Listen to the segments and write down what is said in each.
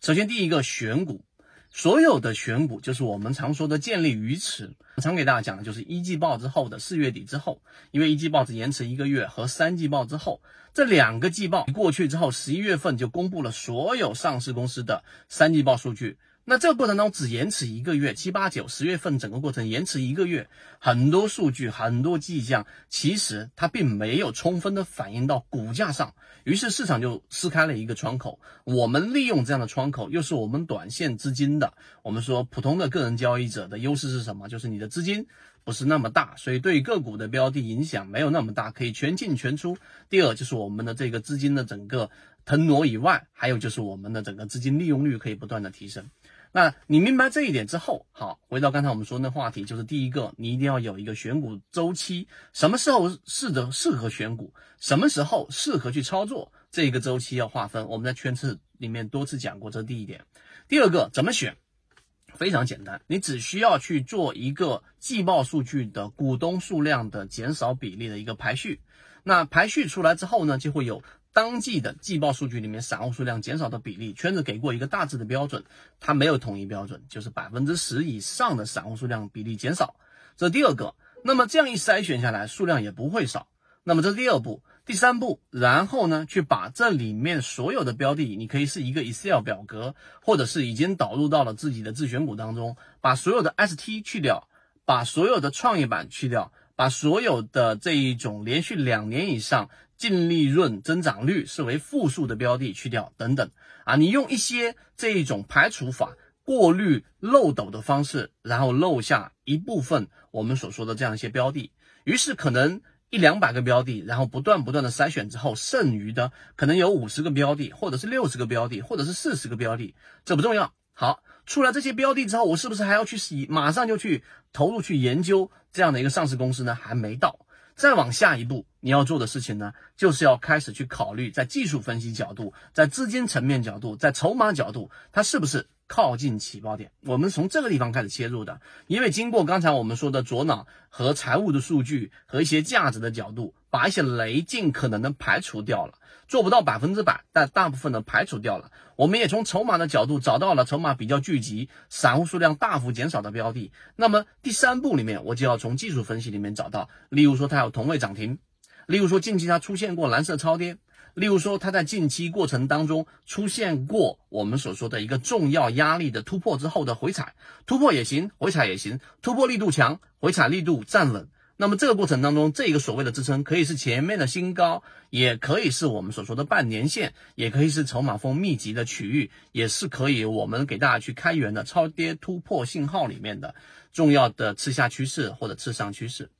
首先，第一个选股，所有的选股就是我们常说的建立鱼池。常给大家讲的就是一季报之后的四月底之后，因为一季报只延迟一个月，和三季报之后这两个季报过去之后，十一月份就公布了所有上市公司的三季报数据。那这个过程当中只延迟一个月，七八九十月份整个过程延迟一个月，很多数据很多迹象，其实它并没有充分的反映到股价上，于是市场就撕开了一个窗口。我们利用这样的窗口，又是我们短线资金的，我们说普通的个人交易者的优势是什么？就是你的资金不是那么大，所以对个股的标的影响没有那么大，可以全进全出。第二就是我们的这个资金的整个腾挪以外，还有就是我们的整个资金利用率可以不断的提升。那你明白这一点之后，好，回到刚才我们说的话题，就是第一个，你一定要有一个选股周期，什么时候适的适合选股，什么时候适合去操作，这个周期要划分。我们在圈次里面多次讲过，这是第一点。第二个，怎么选？非常简单，你只需要去做一个季报数据的股东数量的减少比例的一个排序。那排序出来之后呢，就会有。当季的季报数据里面，散户数量减少的比例，圈子给过一个大致的标准，它没有统一标准，就是百分之十以上的散户数量比例减少。这第二个。那么这样一筛选下来，数量也不会少。那么这是第二步，第三步，然后呢，去把这里面所有的标的，你可以是一个 Excel 表格，或者是已经导入到了自己的自选股当中，把所有的 ST 去掉，把所有的创业板去掉，把所有的这一种连续两年以上。净利润增长率视为负数的标的去掉等等啊，你用一些这一种排除法、过滤漏斗的方式，然后漏下一部分我们所说的这样一些标的，于是可能一两百个标的，然后不断不断的筛选之后，剩余的可能有五十个标的，或者是六十个标的，或者是四十个标的，这不重要。好，出来这些标的之后，我是不是还要去洗，马上就去投入去研究这样的一个上市公司呢？还没到。再往下一步，你要做的事情呢，就是要开始去考虑，在技术分析角度，在资金层面角度，在筹码角度，它是不是靠近起爆点？我们从这个地方开始切入的，因为经过刚才我们说的左脑和财务的数据和一些价值的角度。把一些雷尽可能的排除掉了，做不到百分之百，但大部分的排除掉了。我们也从筹码的角度找到了筹码比较聚集、散户数量大幅减少的标的。那么第三步里面，我就要从技术分析里面找到，例如说它有同位涨停，例如说近期它出现过蓝色超跌，例如说它在近期过程当中出现过我们所说的一个重要压力的突破之后的回踩，突破也行，回踩也行，突破力度强，回踩力度站稳。那么这个过程当中，这个所谓的支撑可以是前面的新高，也可以是我们所说的半年线，也可以是筹码峰密集的区域，也是可以我们给大家去开源的超跌突破信号里面的重要的次下趋势或者次上趋势。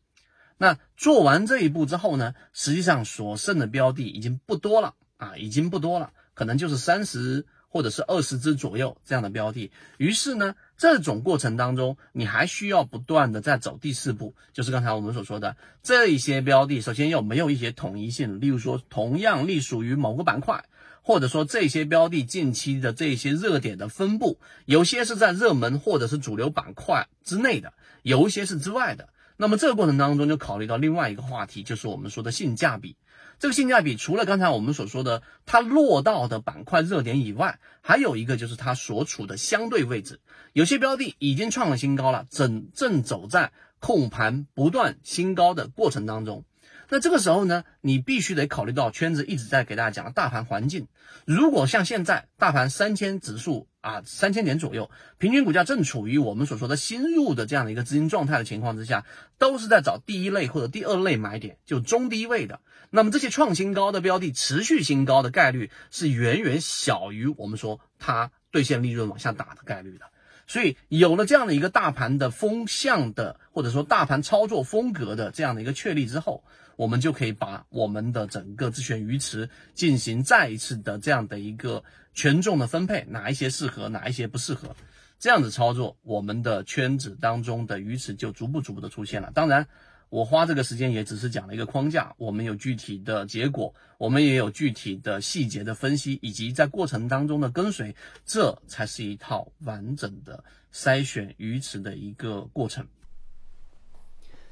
那做完这一步之后呢，实际上所剩的标的已经不多了啊，已经不多了，可能就是三十。或者是二十只左右这样的标的，于是呢，这种过程当中，你还需要不断的在走第四步，就是刚才我们所说的这一些标的，首先有没有一些统一性，例如说同样隶属于某个板块，或者说这些标的近期的这些热点的分布，有些是在热门或者是主流板块之内的，有一些是之外的。那么这个过程当中就考虑到另外一个话题，就是我们说的性价比。这个性价比除了刚才我们所说的它落到的板块热点以外，还有一个就是它所处的相对位置。有些标的已经创了新高了，正正走在控盘不断新高的过程当中。那这个时候呢，你必须得考虑到圈子一直在给大家讲的大盘环境。如果像现在大盘三千指数啊，三千点左右，平均股价正处于我们所说的新入的这样的一个资金状态的情况之下，都是在找第一类或者第二类买点，就中低位的。那么这些创新高的标的，持续新高的概率是远远小于我们说它兑现利润往下打的概率的。所以有了这样的一个大盘的风向的，或者说大盘操作风格的这样的一个确立之后，我们就可以把我们的整个自选鱼池进行再一次的这样的一个权重的分配，哪一些适合，哪一些不适合，这样子操作，我们的圈子当中的鱼池就逐步逐步的出现了。当然。我花这个时间也只是讲了一个框架，我们有具体的结果，我们也有具体的细节的分析，以及在过程当中的跟随，这才是一套完整的筛选鱼池的一个过程。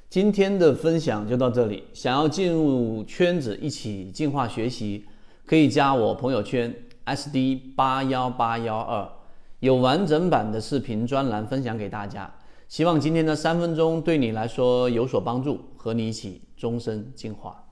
今天的分享就到这里，想要进入圈子一起进化学习，可以加我朋友圈 SD 八幺八幺二，有完整版的视频专栏分享给大家。希望今天的三分钟对你来说有所帮助，和你一起终身进化。